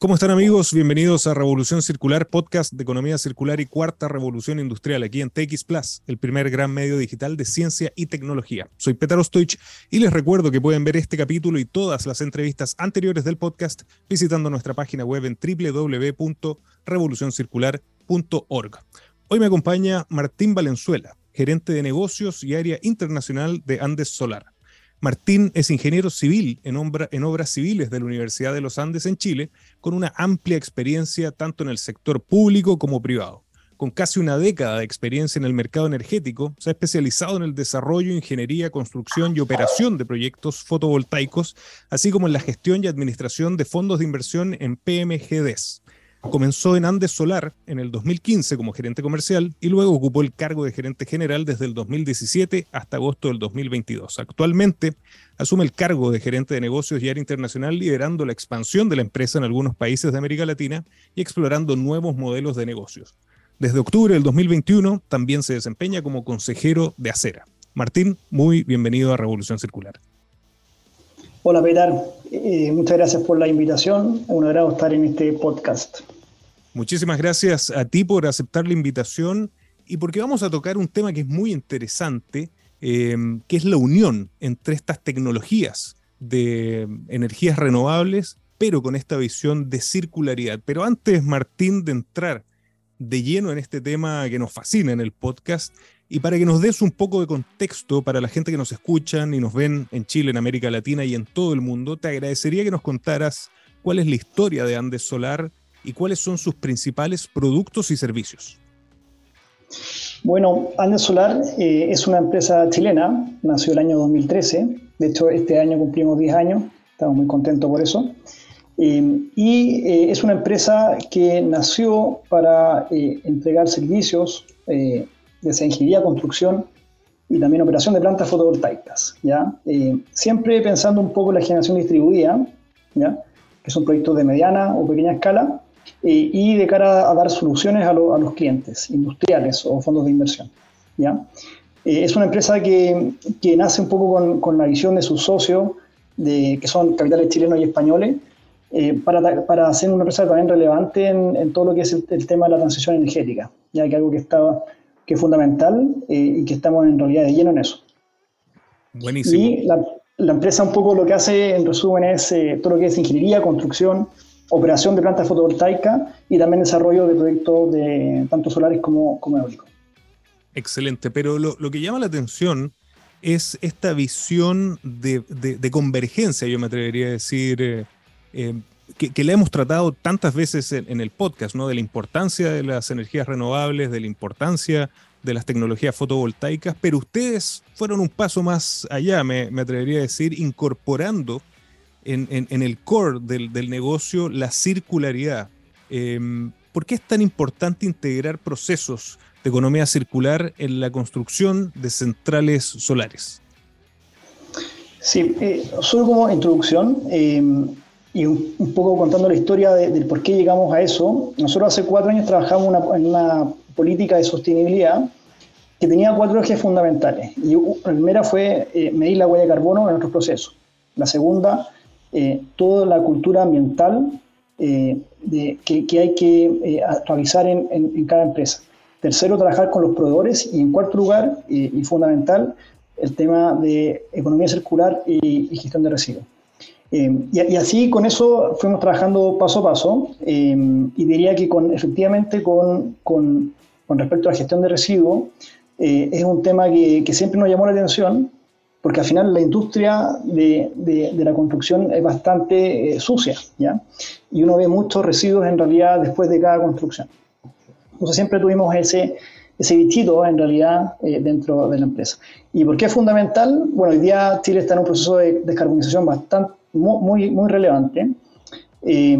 ¿Cómo están amigos? Bienvenidos a Revolución Circular, podcast de economía circular y cuarta revolución industrial aquí en TX Plus, el primer gran medio digital de ciencia y tecnología. Soy Petar Ostoich y les recuerdo que pueden ver este capítulo y todas las entrevistas anteriores del podcast visitando nuestra página web en www.revolucioncircular.org. Hoy me acompaña Martín Valenzuela, gerente de negocios y área internacional de Andes Solar. Martín es ingeniero civil en, obras civiles de la Universidad de los Andes en Chile, con una amplia experiencia tanto en el sector público como privado. Con casi una década de experiencia en el mercado energético, se ha especializado en el desarrollo, ingeniería, construcción y operación de proyectos fotovoltaicos, así como en la gestión y administración de fondos de inversión en PMGDs. Comenzó en Andes Solar en el 2015 como gerente comercial y luego ocupó el cargo de gerente general desde el 2017 hasta agosto del 2022. Actualmente asume el cargo de gerente de negocios y área internacional liderando la expansión de la empresa en algunos países de América Latina y explorando nuevos modelos de negocios. Desde octubre del 2021 también se desempeña como consejero de Acera. Martín, muy bienvenido a Revolución Circular. Hola Petar, eh, muchas gracias por la invitación, un agrado estar en este podcast. Muchísimas gracias a ti por aceptar la invitación y porque vamos a tocar un tema que es muy interesante, em, que es la unión entre estas tecnologías de energías renovables, pero con esta visión de circularidad. Pero antes, Martín, de entrar de lleno en este tema que nos fascina en el podcast, y para que nos des un poco de contexto para la gente que nos escuchan y nos ven en Chile, en América Latina y en todo el mundo, te agradecería que nos contaras cuál es la historia de Andes Solar y cuáles son sus principales productos y servicios. Bueno, Andes Solar eh, es una empresa chilena, nació el año 2013, de hecho este año cumplimos 10 años, estamos muy contentos por eso. Eh, y eh, es una empresa que nació para entregar servicios sea ingeniería, construcción y también operación de plantas fotovoltaicas. ¿ya? Siempre pensando un poco en la generación distribuida, ¿ya? que son proyectos de mediana o pequeña escala, eh, y de cara a dar soluciones a, los clientes industriales o fondos de inversión. ¿ya? Eh, es una empresa que, que, nace un poco con, con la visión de sus socios, de, que son capitales chilenos y españoles, para, para, ser una empresa también relevante en, en todo lo que es el, el, tema de la transición energética, ya que algo que estaba que es fundamental eh, y que estamos en realidad de lleno en eso. Buenísimo. Y la, la empresa un poco lo que hace en resumen es eh, todo lo que es ingeniería, construcción, operación de plantas fotovoltaicas y también desarrollo de proyectos de tanto solares como, como eólicos. Excelente, pero lo, lo, que llama la atención es esta visión de, de, convergencia, yo me atrevería a decir, eh, eh, que, que, le hemos tratado tantas veces en, en, el podcast, ¿no? De la importancia de las energías renovables, de la importancia de las tecnologías fotovoltaicas, pero ustedes fueron un paso más allá, me, me atrevería a decir, incorporando en, en, en el core del, del, negocio la circularidad. Eh, ¿Por qué es tan importante integrar procesos de economía circular en la construcción de centrales solares? Sí, eh, solo como introducción, eh, y un, un, poco contando la historia de, del por qué llegamos a eso, nosotros hace cuatro años trabajamos una, en una política de sostenibilidad que tenía cuatro ejes fundamentales. Y la primera fue eh, medir la huella de carbono en nuestros procesos. La segunda, eh, toda la cultura ambiental eh, que, hay que eh, realizar en, cada empresa. Tercero, trabajar con los proveedores. Y en cuarto lugar, eh, y fundamental, el tema de economía circular y, gestión de residuos. Y, así con eso fuimos trabajando paso a paso y diría que con, efectivamente con, con, respecto a la gestión de residuos es un tema que, que, siempre nos llamó la atención porque al final la industria de, de, de la construcción es bastante eh, sucia ¿ya? y uno ve muchos residuos en realidad después de cada construcción. Entonces siempre tuvimos ese, ese bichito en realidad eh, dentro de la empresa. ¿Y por qué es fundamental? Bueno, hoy día Chile está en un proceso de descarbonización bastante muy, muy relevante. Eh,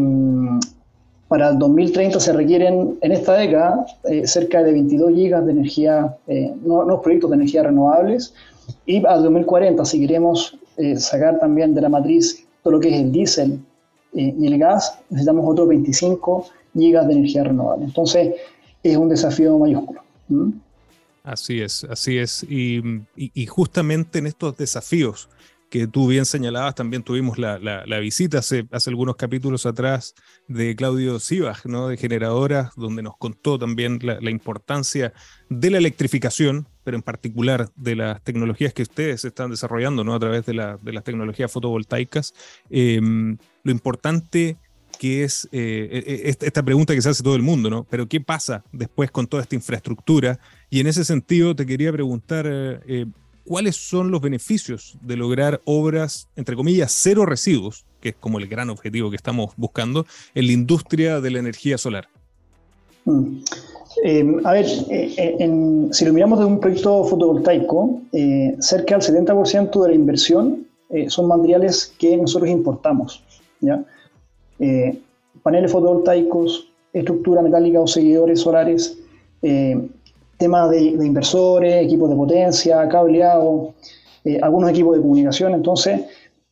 para el 2030 se requieren en esta década eh, cerca de 22 gigas de energía, eh, nuevos proyectos de energía renovables y al 2040 si queremos eh, sacar también de la matriz todo lo que es el diésel y el gas, necesitamos otros 25 gigas de energía renovable. Entonces es un desafío mayúsculo. Así es, así es. Y, justamente en estos desafíos que tú bien señalabas, también tuvimos la, visita hace, hace, algunos capítulos atrás de Claudio Sibach, ¿no? de Generadoras, donde nos contó también la, importancia de la electrificación, pero en particular de las tecnologías que ustedes están desarrollando ¿no? a través de, las tecnologías fotovoltaicas. Em, lo importante que es eh, e, e, esta pregunta que se hace todo el mundo, ¿no? Pero ¿qué pasa después con toda esta infraestructura? Y en ese sentido te quería preguntar, eh, cuáles son los beneficios de lograr obras, entre comillas, cero residuos, que es como el gran objetivo que estamos buscando, en la industria de la energía solar. Eh, a ver, eh, eh, si lo miramos de un proyecto fotovoltaico, cerca del 70% de la inversión son materiales que nosotros importamos. paneles fotovoltaicos, estructura metálica o seguidores solares, temas de, inversores, equipos de potencia, cableado, eh, algunos equipos de comunicación. Entonces,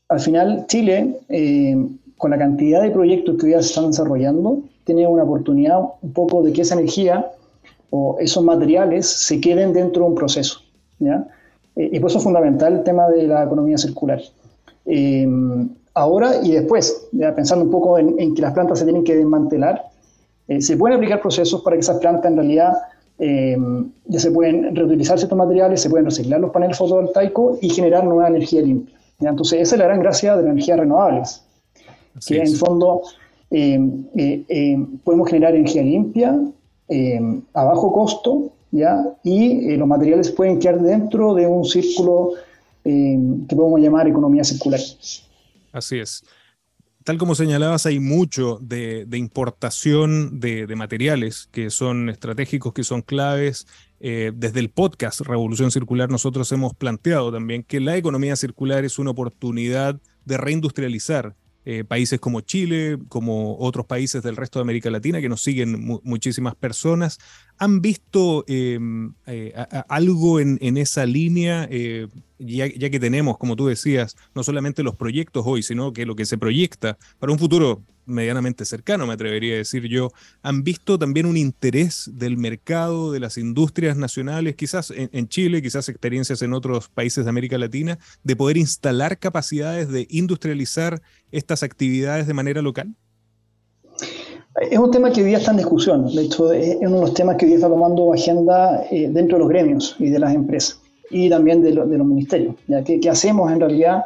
al final, Chile, eh, con la cantidad de proyectos que hoy se están desarrollando, tiene una oportunidad un poco de que esa energía o esos materiales se queden dentro de un proceso. ¿ya? Eh, y por eso es fundamental el tema de la economía circular. ahora y después, ya pensando un poco en, en, que las plantas se tienen que desmantelar, se pueden aplicar procesos para que esas plantas en realidad eh, ya se pueden reutilizar estos materiales, se pueden reciclar los paneles fotovoltaicos y generar nueva energía limpia. Entonces, esa es la gran gracia de las energías renovables, que en fondo eh, eh, podemos generar energía limpia a bajo costo ¿ya? y los materiales pueden quedar dentro de un círculo que podemos llamar economía circular. Así es tal como señalabas, hay mucho de, importación de, materiales que son estratégicos, que son claves. Eh, desde el podcast Revolución Circular nosotros hemos planteado también que la economía circular es una oportunidad de reindustrializar eh, países como Chile, como otros países del resto de América Latina, que nos siguen muchísimas personas, han visto em, eh, algo en, esa línea, eh, ya, que tenemos, como tú decías, no solamente los proyectos hoy, sino que lo que se proyecta para un futuro medianamente cercano, me atrevería a decir yo, han visto también un interés del mercado, de las industrias nacionales, quizás en, Chile, quizás experiencias en otros países de América Latina, de poder instalar capacidades de industrializar estas actividades de manera local? Es un tema que hoy día está en discusión. De hecho, es uno de los temas que hoy día está tomando agenda eh, dentro de los gremios y de las empresas y también de, los ministerios. ¿ya? ¿Qué, ¿Qué, hacemos en realidad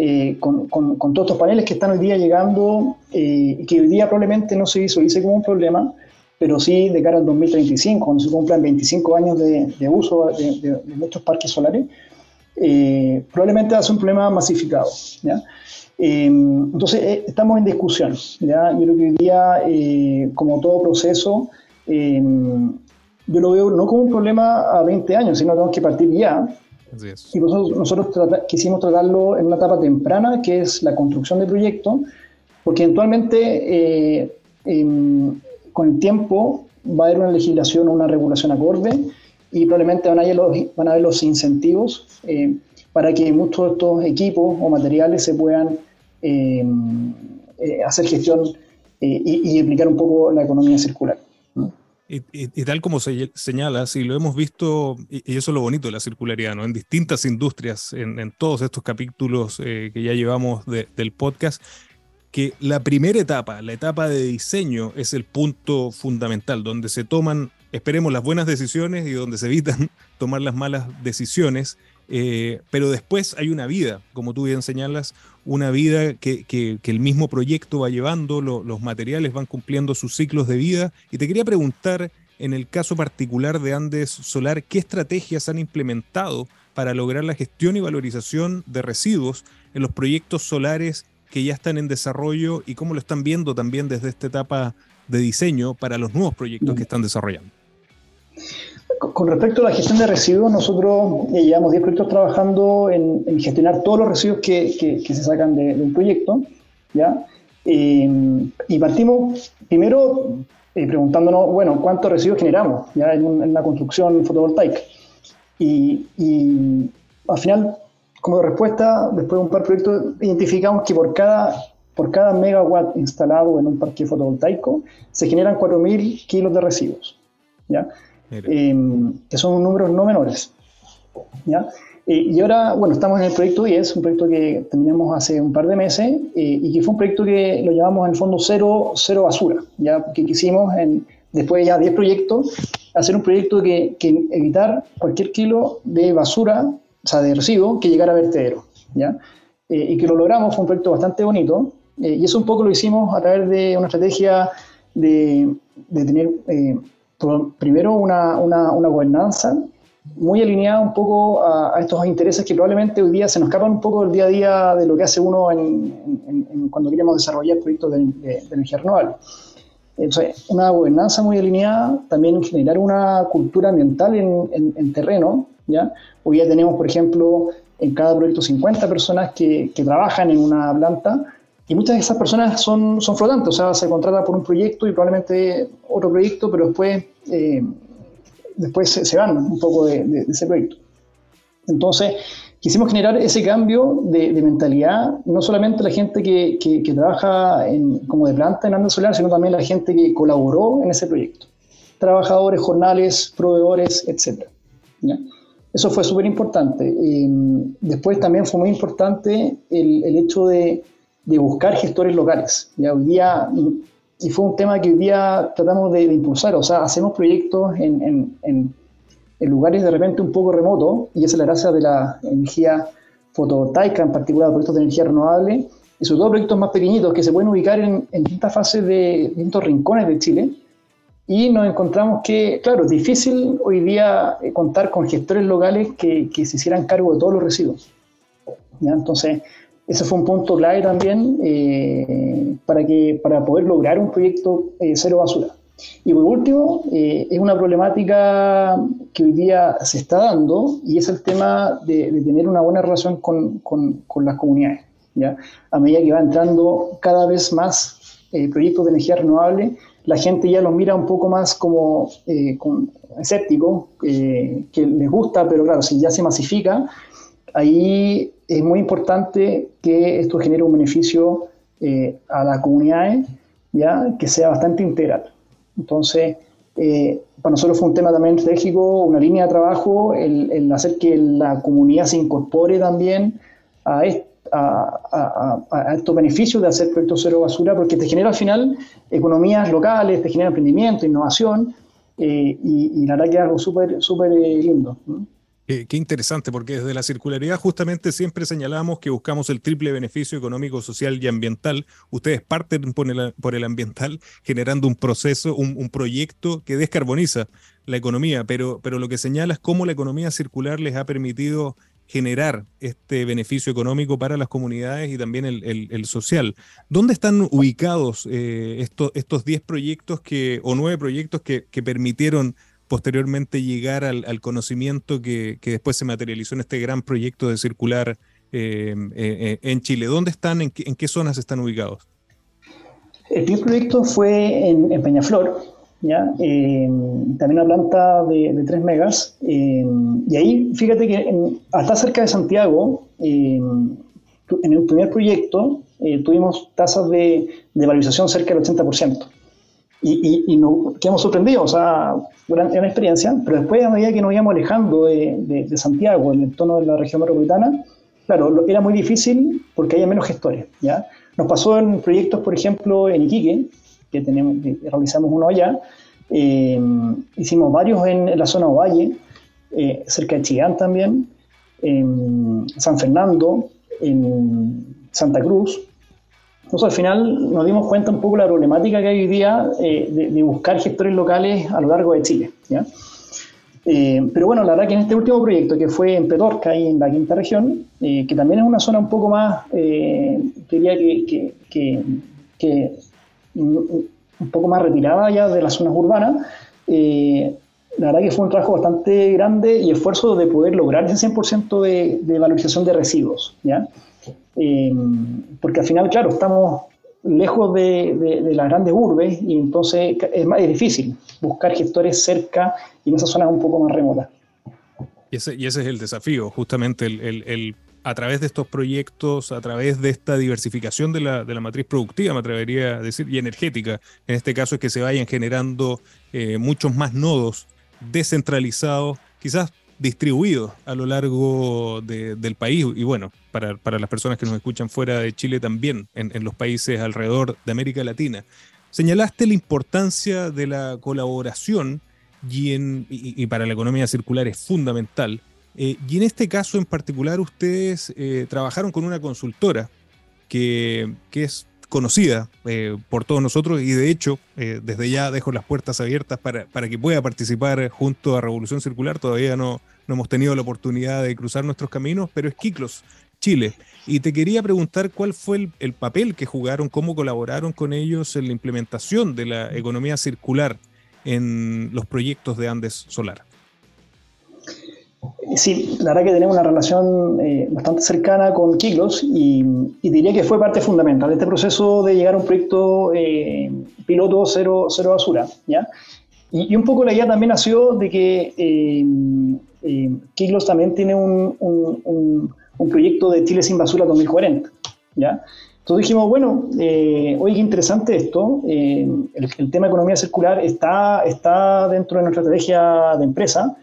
eh, con, todos estos paneles que están hoy día llegando eh, que hoy día probablemente no se visualice como un problema, pero sí de cara al 2035, cuando se cumplan 25 años de, uso de, nuestros parques solares, eh, probablemente va a ser un problema masificado. entonces, estamos en discusión. ¿ya? Yo creo que hoy día, como todo proceso, yo lo veo no como un problema a 20 años, sino que tenemos que partir ya y nosotros quisimos tratarlo en una etapa temprana, que es la construcción de proyectos, porque eventualmente eh, em, con el tiempo va a haber una legislación o una regulación acorde y probablemente van a haber los, van a haber los incentivos eh, para que muchos de estos equipos o materiales se puedan em, eh, hacer gestión y, y, aplicar un poco la economía circular. Y, tal como se señala, y lo hemos visto, y, eso es lo bonito de la circularidad, ¿no? En distintas industrias, en, todos estos capítulos eh, que ya llevamos del podcast, que la primera etapa, la etapa de diseño, es el punto fundamental, donde se toman, esperemos, las buenas decisiones y donde se evitan tomar las malas decisiones eh, pero después hay una vida, como tú bien señalas, una vida que, el mismo proyecto va llevando, los materiales van cumpliendo sus ciclos de vida. Y te quería preguntar, en el caso particular de Andes Solar, ¿qué estrategias han implementado para lograr la gestión y valorización de residuos en los proyectos solares que ya están en desarrollo y cómo lo están viendo también desde esta etapa de diseño para los nuevos proyectos que están desarrollando? Con respecto a la gestión de residuos, nosotros eh, llevamos 10 proyectos trabajando en, gestionar todos los residuos que, se sacan de, un proyecto. ¿ya? Eh, y partimos primero eh, preguntándonos, bueno, ¿cuántos residuos generamos ¿ya? En, una construcción fotovoltaica? Y, al final, como respuesta, después de un par de proyectos, identificamos que por cada, por cada megawatt instalado en un parque fotovoltaico se generan 4.000 kilos de residuos. ¿ya? Em, que son números no menores. ¿ya? y ahora, bueno, estamos en el proyecto 10, un proyecto que terminamos hace un par de meses y que fue un proyecto que lo llamamos en el fondo cero, cero basura, ya que quisimos, en, después de ya 10 proyectos, hacer un proyecto que, que evitar cualquier kilo de basura, o sea, de residuo, que llegara a vertedero, ¿ya? y que lo logramos, fue un proyecto bastante bonito, y eso un poco lo hicimos a través de una estrategia de, de tener primero una, una, una gobernanza muy alineada un poco a, estos intereses que probablemente hoy día se nos escapan un poco del día a día de lo que hace uno en, cuando queremos desarrollar proyectos de, energía renovable. Entonces, una gobernanza muy alineada, también generar una cultura ambiental en, terreno. ¿ya? Hoy día tenemos, por ejemplo, en cada proyecto 50 personas que, que, trabajan en una planta y muchas de esas personas son, son flotantes, o sea, se contrata por un proyecto y probablemente otro proyecto, pero después eh, después se, van un poco de, ese proyecto. Entonces, quisimos generar ese cambio de, mentalidad, no solamente la gente que, que, trabaja como de planta en Andes Solar, sino también la gente que colaboró en ese proyecto. Trabajadores, jornales, proveedores, etc. Eso fue súper importante. Em, después también fue muy importante el hecho de, de, buscar gestores locales. ¿ya? Hoy día y fue un tema que hoy día tratamos de, impulsar, o sea, hacemos proyectos en, en, en, lugares de repente un poco remotos, y esa es la gracia de la energía fotovoltaica, en particular proyectos de energía renovable, y sobre todo proyectos más pequeñitos que se pueden ubicar en, distintas fases de distintos rincones de Chile, y nos encontramos que, claro, es difícil hoy día eh, contar con gestores locales que, que se hicieran cargo de todos los residuos. ¿ya? Entonces, ese fue un punto clave también eh, para, que, para poder lograr un proyecto eh, cero basura. Y por último, eh, es una problemática que hoy día se está dando y es el tema de, tener una buena relación con, con, las comunidades. ¿ya? A medida que va entrando cada vez más proyectos de energía renovable, la gente ya los mira un poco más como con, escéptico, que les gusta, pero claro, si ya se masifica, ahí es muy importante que esto genere un beneficio eh, a las comunidades, ¿ya? que sea bastante integral. Entonces, eh, para nosotros fue un tema también estratégico, una línea de trabajo, el, hacer que la comunidad se incorpore también a, estos beneficios de hacer proyectos cero basura, porque te genera al final economías locales, te genera emprendimiento, innovación, eh, y, la verdad que es algo súper súper lindo. Qué, interesante, porque desde la circularidad justamente siempre señalamos que buscamos el triple beneficio económico, social y ambiental. Ustedes parten por el, por el ambiental generando un proceso, un, proyecto que descarboniza la economía, pero, pero lo que señala es cómo la economía circular les ha permitido generar este beneficio económico para las comunidades y también el, social. ¿Dónde están ubicados eh, estos, estos 10 proyectos que, o 9 proyectos que, que permitieron posteriormente llegar al, conocimiento que, después se materializó en este gran proyecto de circular eh, eh, en Chile. ¿Dónde están, en qué, zonas están ubicados? El primer proyecto fue en, Peñaflor, ¿ya? también una planta de, 3 megas. y ahí, fíjate que hasta cerca de Santiago, en el primer proyecto, eh, tuvimos tasas de, de valorización cerca del 80% y, y, nos quedamos sorprendidos, o sea, una, una experiencia, pero después a medida que nos íbamos alejando de, de, Santiago, en el entorno de la región metropolitana, claro, era muy difícil porque había menos gestores, ¿ya? Nos pasó en proyectos, por ejemplo, en Iquique, que, tenemos, realizamos uno allá, eh, hicimos varios en, la zona Ovalle, eh, cerca de Chillán también, en San Fernando, en Santa Cruz, entonces, al final nos dimos cuenta un poco de la problemática que hay hoy día eh, de, buscar gestores locales a lo largo de Chile. Eh, pero bueno, la verdad que en este último proyecto, que fue en Petorca, ahí en la quinta región, eh, que también es una zona un poco más, quería que, que, que, un poco más retirada ya de las zonas urbanas, la verdad que fue un trabajo bastante grande y esfuerzo de poder lograr ese 100% de, de valorización de residuos. ¿ya? Eh, porque al final, claro, estamos lejos de, las grandes urbes y entonces es más difícil buscar gestores cerca y en esas zonas un poco más remotas. Y ese, y ese es el desafío, justamente el, a través de estos proyectos, a través de esta diversificación de la, de la, matriz productiva, me atrevería a decir, y energética, en este caso es que se vayan generando eh, muchos más nodos descentralizados, quizás distribuidos a lo largo del país y bueno, para, las personas que nos escuchan fuera de Chile también, en, los países alrededor de América Latina. Señalaste la importancia de la colaboración y, en, y, para la economía circular es fundamental. Eh, y en este caso en particular ustedes eh, trabajaron con una consultora que, que es conocida eh, por todos nosotros y de hecho eh, desde ya dejo las puertas abiertas para, para, que pueda participar junto a Revolución Circular. Todavía no, no hemos tenido la oportunidad de cruzar nuestros caminos, pero es Kiklos, Chile. Y te quería preguntar cuál fue el, papel que jugaron, cómo colaboraron con ellos en la implementación de la economía circular en los proyectos de Andes Solar. Sí, la verdad que tenemos una relación eh, bastante cercana con Kiklos y, diría que fue parte fundamental de este proceso de llegar a un proyecto eh, piloto cero, cero basura. ¿ya? Y, un poco la idea también nació de que eh, Kiklos también tiene un, un, un, proyecto de Chile sin basura 2040. ¿ya? Entonces dijimos, bueno, oye, qué interesante esto, el, el, tema de economía circular está, está dentro de nuestra estrategia de empresa,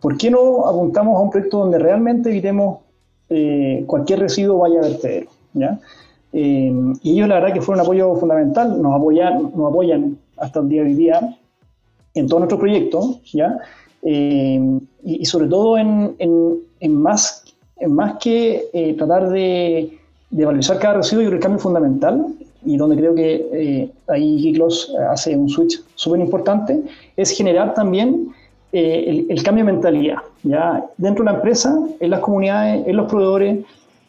¿Por qué no apuntamos a un proyecto donde realmente evitemos eh, cualquier residuo vaya a vertedero? ¿ya? Eh, y ellos la verdad que fueron un apoyo fundamental, nos apoyan, nos apoyan hasta el día de hoy día en todos nuestros proyectos, ¿ya? Eh, y, sobre todo en, en, más, en más que tratar de, de, valorizar cada residuo, y el cambio fundamental, y donde creo que ahí Giklos hace un switch súper importante, es generar también eh, el, cambio de mentalidad, ¿ya? Dentro de la empresa, en las comunidades, en los proveedores,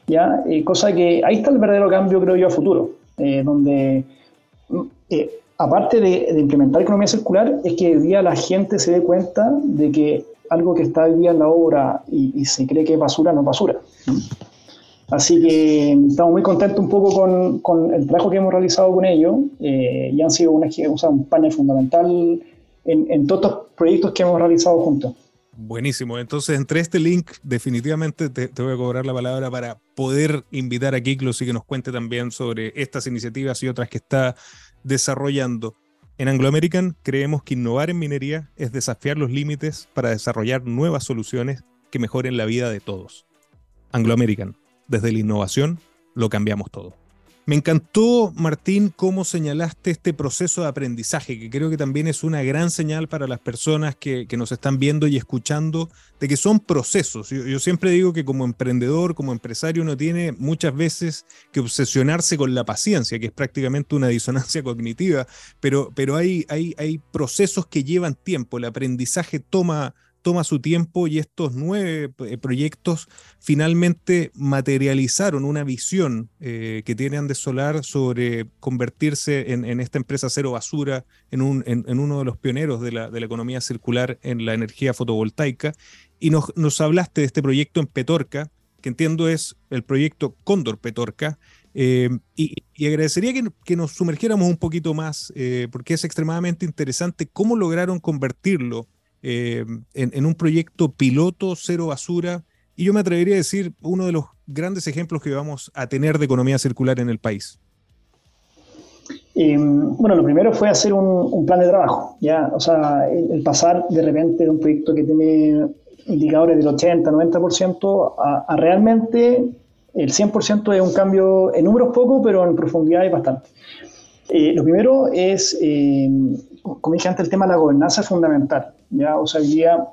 ¿ya? Eh, cosa que ahí está el verdadero cambio, creo yo, a futuro, eh, donde, aparte de, implementar economía circular, es que hoy día la gente se dé cuenta de que algo que está hoy día en la obra y, se cree que es basura, no basura. Así que estamos muy contentos un poco con, con el trabajo que hemos realizado con ellos y han sido una, un panel fundamental en, todos los proyectos que hemos realizado juntos. Buenísimo. Entonces, entre este link, definitivamente te, voy a cobrar la palabra para poder invitar a Kiklos y que nos cuente también sobre estas iniciativas y otras que está desarrollando. En Anglo American creemos que innovar en minería es desafiar los límites para desarrollar nuevas soluciones que mejoren la vida de todos. Anglo American, desde la innovación lo cambiamos todo. Me encantó, Martín, cómo señalaste este proceso de aprendizaje, que creo que también es una gran señal para las personas que, nos están viendo y escuchando, de que son procesos. Yo, siempre digo que como emprendedor, como empresario, uno tiene muchas veces que obsesionarse con la paciencia, que es prácticamente una disonancia cognitiva, pero, pero hay, hay, hay procesos que llevan tiempo, el aprendizaje toma toma su tiempo y estos nueve eh, proyectos finalmente materializaron una visión eh, que tiene Andes Solar sobre convertirse en, esta empresa cero basura, en, un, en, uno de los pioneros de la, de la, economía circular en la energía fotovoltaica. Y nos, nos, hablaste de este proyecto en Petorca, que entiendo es el proyecto Cóndor Petorca. Eh, y, agradecería que, que, nos sumergiéramos un poquito más, porque es extremadamente interesante cómo lograron convertirlo eh, en, un proyecto piloto, cero basura, y yo me atrevería a decir uno de los grandes ejemplos que vamos a tener de economía circular en el país. Eh, bueno, lo primero fue hacer un, plan de trabajo, ¿ya? O sea, el, pasar de repente de un proyecto que tiene indicadores del 80, 90% a, a realmente el 100% es un cambio en números poco, pero en profundidad es bastante. Eh, lo primero es, como dije antes, el tema de la gobernanza es fundamental. ¿Ya? O sea, hoy día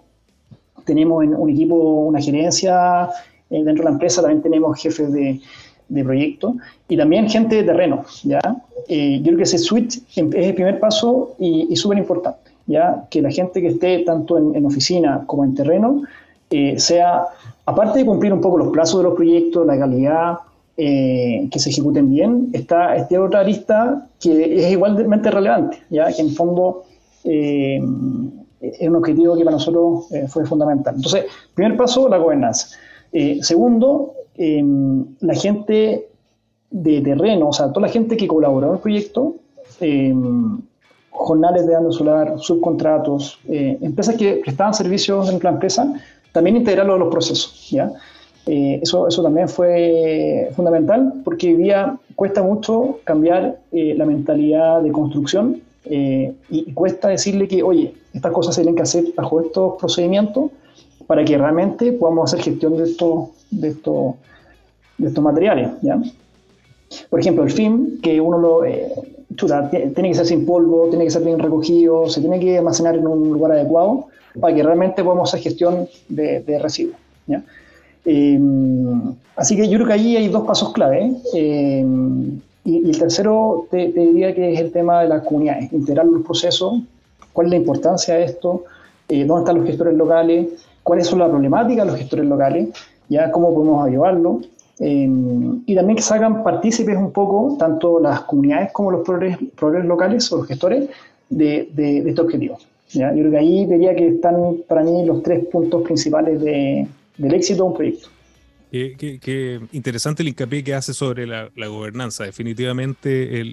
tenemos un equipo, una gerencia eh, dentro de la empresa, también tenemos jefes de, de proyecto y también gente de terreno, ¿ya? Eh, yo creo que ese switch es el primer paso y, súper importante, ¿ya? Que la gente que esté tanto en, oficina como en terreno eh, sea, aparte de cumplir un poco los plazos de los proyectos, la calidad, que se ejecuten bien, está esta otra lista que es igualmente relevante, ¿ya? Que en fondo es un objetivo que para nosotros eh, fue fundamental. Entonces, primer paso, la gobernanza. Eh, segundo, em, la gente de terreno, o sea, toda la gente que colaboró en el proyecto, em, jornales de daño solar, subcontratos, eh, empresas que prestaban servicios en la empresa, también integrarlo en los procesos. ¿ya? eso, eso también fue fundamental porque hoy día cuesta mucho cambiar la mentalidad de construcción y, cuesta decirle que, oye, estas cosas se tienen que hacer bajo estos procedimientos para que realmente podamos hacer gestión de estos, de estos, de estos materiales. ¿ya? Por ejemplo, el film, que uno lo... Eh, tiene que ser sin polvo, tiene que ser bien recogido, se tiene que almacenar en un lugar adecuado para que realmente podamos hacer gestión de, de residuos. ¿ya? Eh, así que yo creo que ahí hay dos pasos clave. Eh, y, el tercero te, diría que es el tema de las comunidades, integrar los procesos, cuál es la importancia de esto, eh, dónde están los gestores locales, cuáles son las problemáticas de los gestores locales, ya cómo podemos ayudarlo. y también que se hagan partícipes un poco, tanto las comunidades como los proveedores, locales o los gestores, de, de, este objetivo. ¿ya? Yo creo que ahí diría que están para mí los tres puntos principales de, del éxito de un proyecto. Qué, interesante el hincapié que hace sobre la, gobernanza. Definitivamente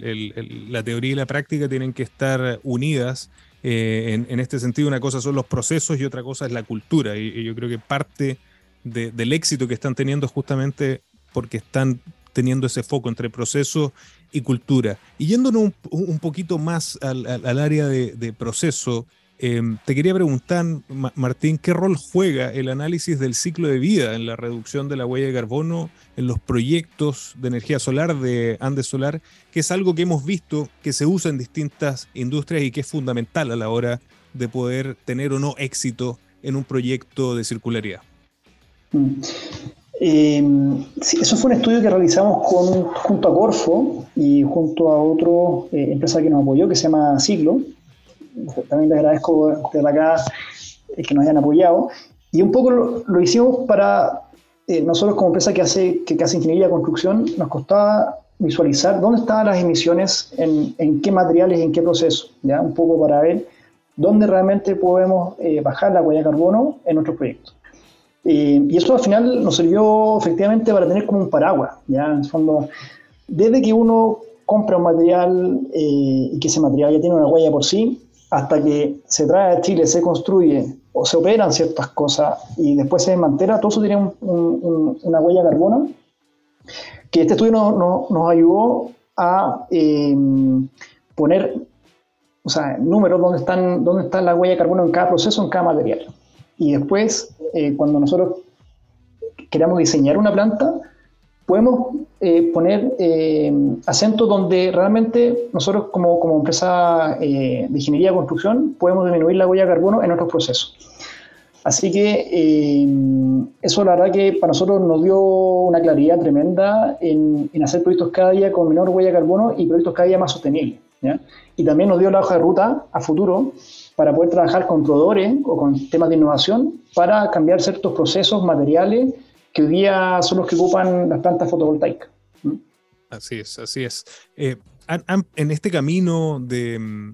la teoría y la práctica tienen que estar unidas. Eh, en, este sentido, una cosa son los procesos y otra cosa es la cultura. Y, yo creo que parte del éxito que están teniendo es justamente porque están teniendo ese foco entre proceso y cultura. Y yéndonos un, poquito más al, área de, de proceso, Em, te quería preguntar, Martín, ¿qué rol juega el análisis del ciclo de vida en la reducción de la huella de carbono en los proyectos de energía solar de Andes Solar, que es algo que hemos visto que se usa en distintas industrias y que es fundamental a la hora de poder tener o no éxito en un proyecto de circularidad? Mm. Em, eso fue un estudio que realizamos junto a Corfo y junto a otra eh, empresa que nos apoyó, que se llama Siglo, también les agradezco desde acá que nos hayan apoyado. Y un poco lo, hicimos para, eh, nosotros como empresa que hace, que, hace ingeniería de construcción, nos costaba visualizar dónde estaban las emisiones, en, en qué materiales, en qué proceso, ¿ya? un poco para ver dónde realmente podemos eh, bajar la huella de carbono en nuestros proyectos. Eh, y eso al final nos sirvió efectivamente para tener como un paraguas, ¿ya? En el fondo, desde que uno compra un material y que ese material ya tiene una huella por sí, hasta que se trae a Chile, se construye o se operan ciertas cosas y después se desmantela, todo eso tiene una huella de carbono que este estudio nos ayudó a eh, poner números donde, están, dónde está la huella de carbono en cada proceso, en cada material. Y después, eh, cuando nosotros queramos diseñar una planta, podemos eh, poner eh, acentos donde realmente nosotros como, como empresa eh, de ingeniería de construcción podemos disminuir la huella de carbono en nuestros procesos. Así que eh, eso la verdad que para nosotros nos dio una claridad tremenda en, en, hacer proyectos cada día con menor huella de carbono y proyectos cada día más sostenibles. ¿ya? Y también nos dio la hoja de ruta a futuro para poder trabajar con proveedores o con temas de innovación para cambiar ciertos procesos, materiales que hoy día son los que ocupan las plantas fotovoltaicas. Así es, así es. Eh, en este camino de,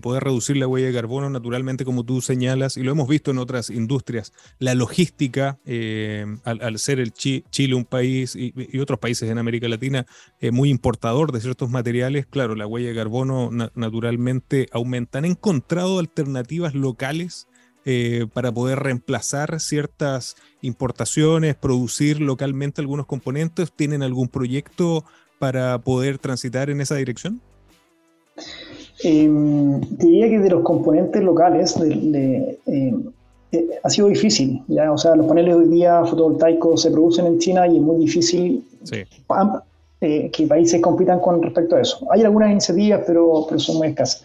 poder reducir la huella de carbono, naturalmente, como tú señalas, y lo hemos visto en otras industrias, la logística, eh, al, ser el Chile un país y, otros países en América Latina eh, muy importador de ciertos materiales, claro, la huella de carbono naturalmente aumenta. ¿Han encontrado alternativas locales eh, para poder reemplazar ciertas importaciones, producir localmente algunos componentes? ¿Tienen algún proyecto para poder transitar en esa dirección? Em, diría que de los componentes locales em, eh, ha sido difícil. ¿ya? O sea, los paneles hoy día fotovoltaicos se producen en China y es muy difícil eh, que países compitan con respecto a eso. Hay algunas iniciativas, pero, pero son muy escasas.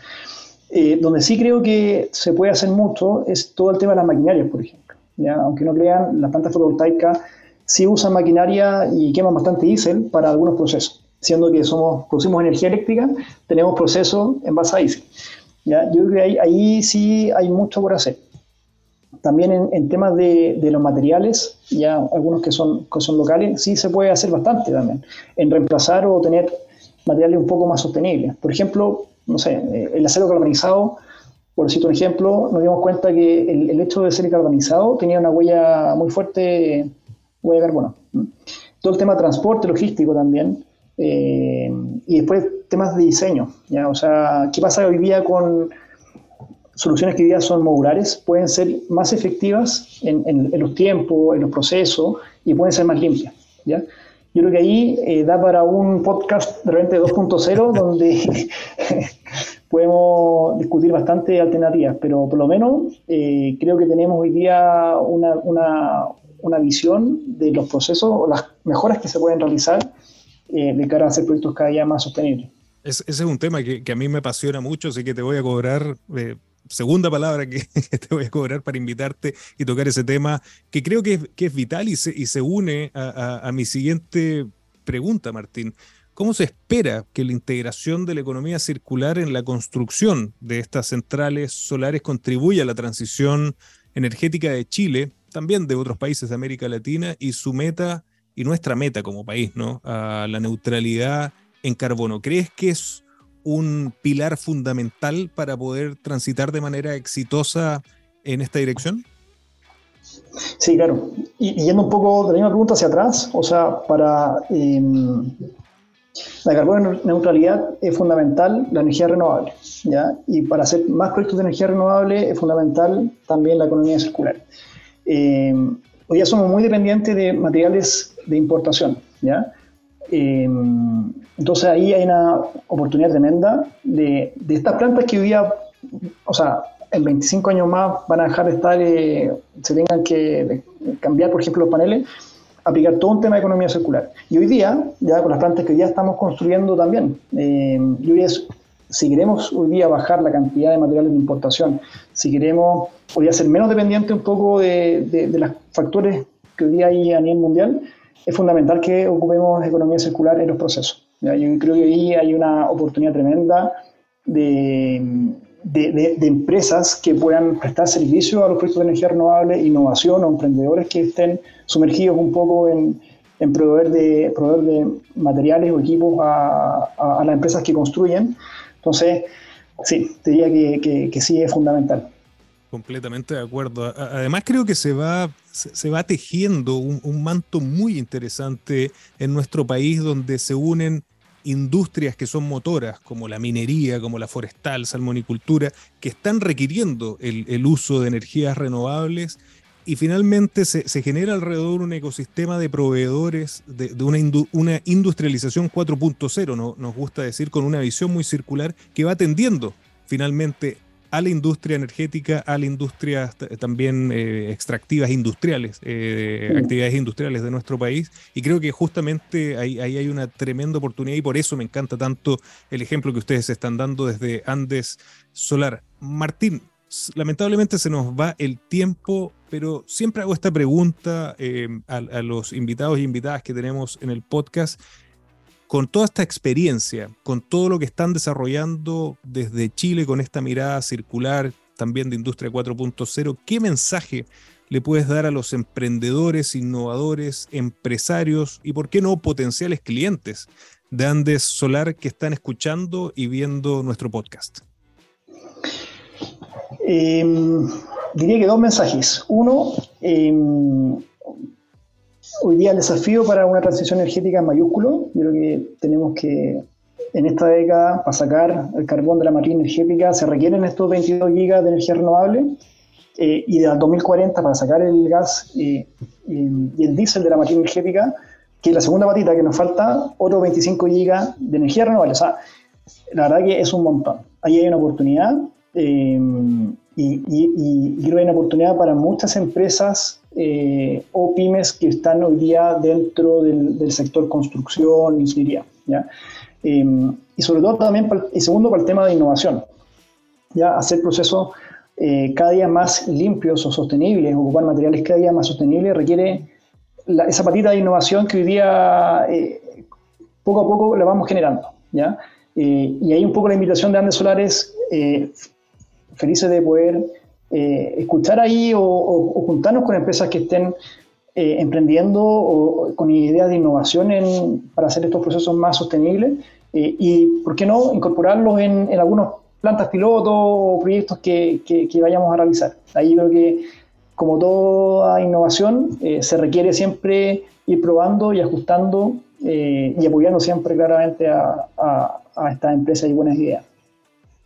Eh, donde sí creo que se puede hacer mucho es todo el tema de las maquinarias, por ejemplo. ¿ya? Aunque no crean, las plantas fotovoltaicas sí usan maquinaria y queman bastante diésel para algunos procesos. Siendo que somos, producimos energía eléctrica, tenemos procesos en base a diésel. ¿ya? Yo creo que ahí, sí hay mucho por hacer. También en, temas de, de, los materiales, ya algunos que son, que son locales, sí se puede hacer bastante también. En reemplazar o tener materiales un poco más sostenibles. Por ejemplo, no sé, eh, el acero galvanizado, por decirte un ejemplo, nos dimos cuenta que el, hecho de ser galvanizado tenía una huella muy fuerte, huella de carbono. Todo el tema de transporte logístico también, eh, y después temas de diseño, ¿ya? O sea, ¿qué pasa hoy día con soluciones que hoy día son modulares? Pueden ser más efectivas en, en los tiempos, en los procesos, y pueden ser más limpias, ¿ya? Yo creo que ahí eh, da para un podcast de repente 2.0 donde podemos discutir bastante alternativas, pero por lo menos eh, creo que tenemos hoy día una, una, una, visión de los procesos o las mejoras que se pueden realizar eh, de cara a hacer proyectos cada día más sostenibles. ese es un tema que, que, a mí me apasiona mucho, así que te voy a cobrar eh, segunda palabra que, te voy a cobrar para invitarte y tocar ese tema que creo que es, vital y se, une a, a, a, mi siguiente pregunta, Martín. ¿Cómo se espera que la integración de la economía circular en la construcción de estas centrales solares contribuya a la transición energética de Chile, también de otros países de América Latina y su meta y nuestra meta como país, ¿no? A la neutralidad en carbono. ¿Crees que es un pilar fundamental para poder transitar de manera exitosa en esta dirección? Sí, claro. Y, yendo un poco de la misma pregunta hacia atrás, o sea, para eh, la carbono neutralidad es fundamental la energía renovable, ¿ya? Y para hacer más proyectos de energía renovable es fundamental también la economía circular. Eh, hoy ya somos muy dependientes de materiales de importación, ¿ya? Eh, entonces ahí hay una oportunidad tremenda de, de, estas plantas que hoy día, o sea, en 25 años más van a dejar de estar, eh, se tengan que cambiar, por ejemplo, los paneles, aplicar todo un tema de economía circular. Y hoy día, ya con las plantas que hoy día estamos construyendo también, eh, y hoy es, si queremos hoy día bajar la cantidad de materiales de importación, si queremos hoy día ser menos dependiente un poco de, de, de los factores que hoy día hay a nivel mundial, es fundamental que ocupemos economía circular en los procesos. Yo creo que ahí hay una oportunidad tremenda de, de, empresas que puedan prestar servicio a los proyectos de energía renovable, innovación o emprendedores que estén sumergidos un poco en, en proveer, de, proveer de materiales o equipos a, a, las empresas que construyen. Entonces, sí, te diría que, que, sí es fundamental. Completamente de acuerdo. Además creo que se va, se va tejiendo un manto muy interesante en nuestro país donde se unen industrias que son motoras, como la minería, como la forestal, salmonicultura, que están requiriendo el, uso de energías renovables y finalmente se, genera alrededor un ecosistema de proveedores de, una, una, industrialización 4.0, ¿no? nos gusta decir, con una visión muy circular que va atendiendo finalmente a la industria energética, a la industria también eh, extractivas industriales, eh, sí. actividades industriales de nuestro país. Y creo que justamente ahí, ahí, hay una tremenda oportunidad y por eso me encanta tanto el ejemplo que ustedes están dando desde Andes Solar. Martín, lamentablemente se nos va el tiempo, pero siempre hago esta pregunta eh, a, a los invitados y invitadas que tenemos en el podcast con toda esta experiencia, con todo lo que están desarrollando desde Chile, con esta mirada circular también de Industria 4.0, ¿qué mensaje le puedes dar a los emprendedores, innovadores, empresarios y, por qué no, potenciales clientes de Andes Solar que están escuchando y viendo nuestro podcast? Eh, diría que dos mensajes. Uno, eh, hoy día el desafío para una transición energética es mayúsculo. Yo creo que tenemos que, en esta década, para sacar el carbón de la matriz energética, se requieren estos 22 gigas de energía renovable. Eh, y de 2040, para sacar el gas eh, y el diésel de la matriz energética, que es la segunda patita que nos falta, otros 25 gigas de energía renovable. O sea, la verdad que es un montón. Ahí hay una oportunidad. Eh, y, y, y, creo que hay una oportunidad para muchas empresas eh, o pymes que están hoy día dentro del, del sector construcción, ingeniería. ¿ya? Eh, y sobre todo también, para, y segundo, para el tema de innovación. ¿ya? Hacer procesos eh, cada día más limpios o sostenibles, ocupar materiales cada día más sostenibles, requiere la, esa patita de innovación que hoy día eh, poco a poco la vamos generando. ¿ya? Eh, y ahí un poco la invitación de Andes Solares, felices de poder eh, escuchar ahí o, o, o, juntarnos con empresas que estén eh, emprendiendo o con ideas de innovación en, para hacer estos procesos más sostenibles eh, y, ¿por qué no?, incorporarlos en, en algunas plantas piloto o proyectos que, que, que, vayamos a realizar. Ahí creo que, como toda innovación, eh, se requiere siempre ir probando y ajustando eh, y apoyando siempre claramente a, a, a estas empresas y buenas ideas.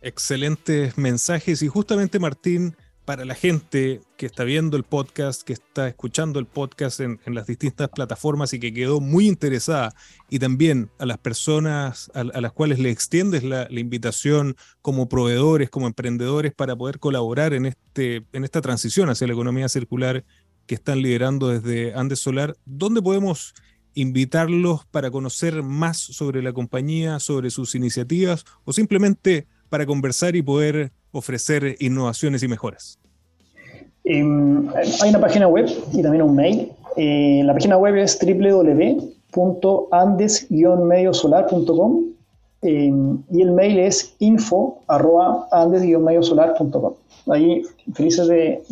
Excelentes mensajes. Y justamente Martín, para la gente que está viendo el podcast, que está escuchando el podcast en, las distintas plataformas y que quedó muy interesada, y también a las personas a, las cuales le extiendes la, invitación como proveedores, como emprendedores, para poder colaborar en, este, en esta transición hacia la economía circular que están liderando desde Andes Solar, ¿dónde podemos invitarlos para conocer más sobre la compañía, sobre sus iniciativas o simplemente para conversar y poder ofrecer innovaciones y mejoras? Em, hay una página web y también un mail. Eh, la página web es www.andes-mediosolar.com em, y el mail es info.andes-mediosolar.com. Ahí felices de,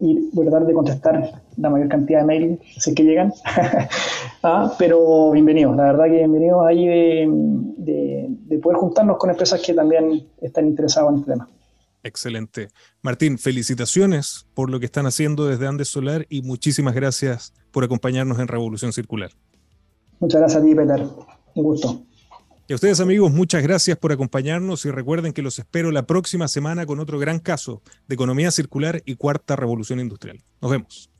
ir, ¿verdad? de contestar la mayor cantidad de mails si es que llegan. ah, pero bienvenidos, la verdad que bienvenidos ahí de, de poder juntarnos con empresas que también están interesadas en este tema. Excelente. Martín, felicitaciones por lo que están haciendo desde Andes Solar y muchísimas gracias por acompañarnos en Revolución Circular. Muchas gracias a ti, Peter. Un gusto. Y a ustedes amigos, muchas gracias por acompañarnos y recuerden que los espero la próxima semana con otro gran caso de economía circular y cuarta revolución industrial. Nos vemos.